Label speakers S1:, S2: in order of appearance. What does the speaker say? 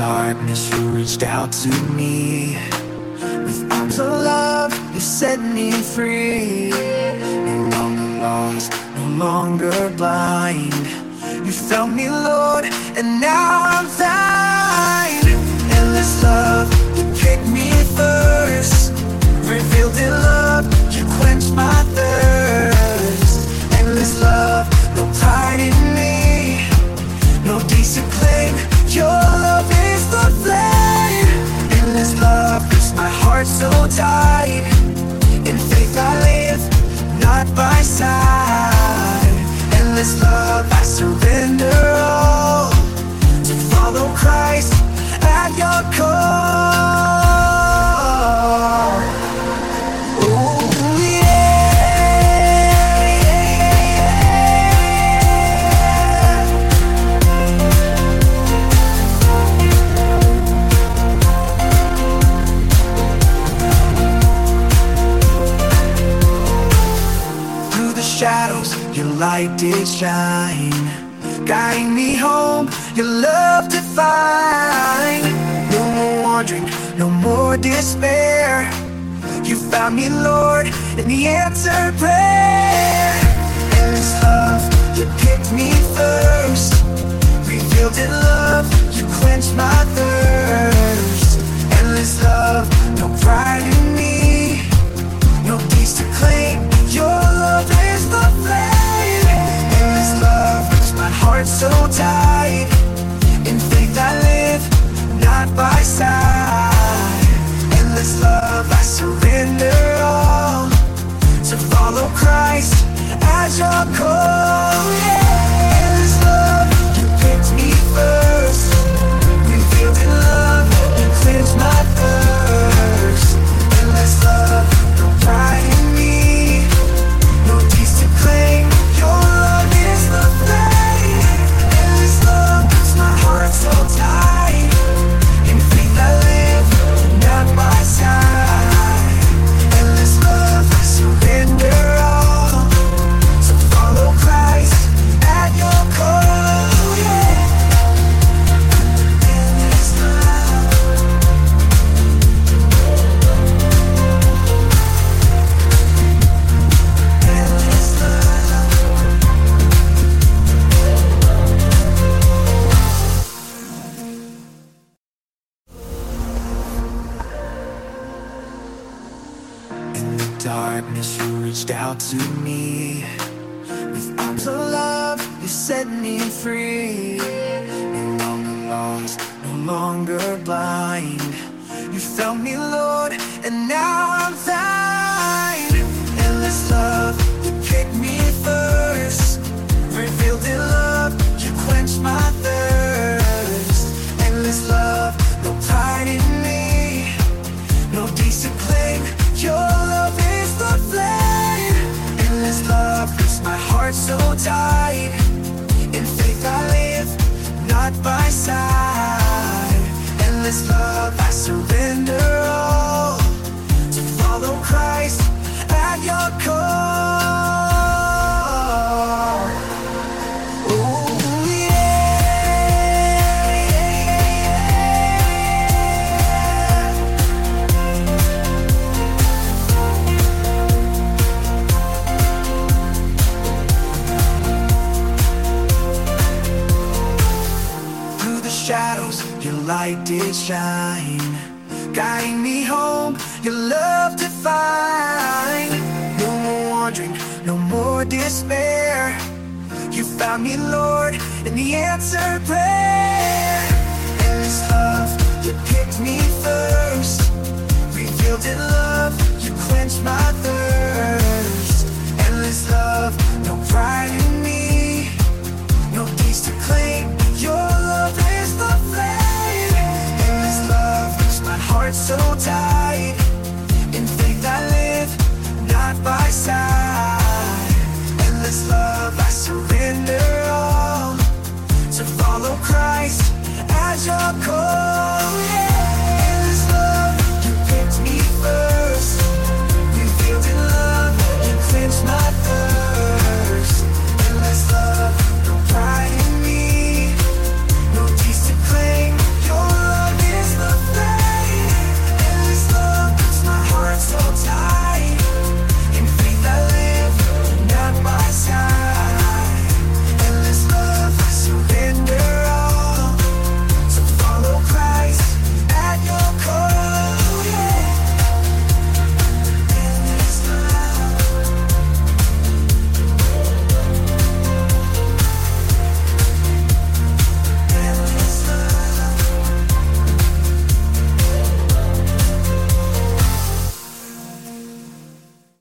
S1: darkness, you reached out to me. With arms of love, you set me free. No longer lost, no longer blind. You found me, Lord, and now I'm thine. Endless love, by sight. Endless light did shine. Guiding me home, your love divine. No more wandering, no more despair. You found me, Lord, in the answered prayer. Endless love, you picked me first. Revealed in love, you quenched my thirst. In faith I live, not by sight. Endless love, I surrender all to follow Christ as your call. Darkness, you reached out to me. With arms of love, you set me free. No longer lost, no longer blind. You found me, Lord, and now I'm thine. Endless love, heart so tight. In faith I live, not by sight. Endless love, I surrender all to follow Christ at your call. Light did shine. Guiding me home, your love divine. No more wandering, no more despair. You found me, Lord, in the answered prayer. Endless love, you picked me first. Revealed in love, you quenched my thirst. In faith I live, not by sight. Endless love, I surrender all To follow Christ as your core.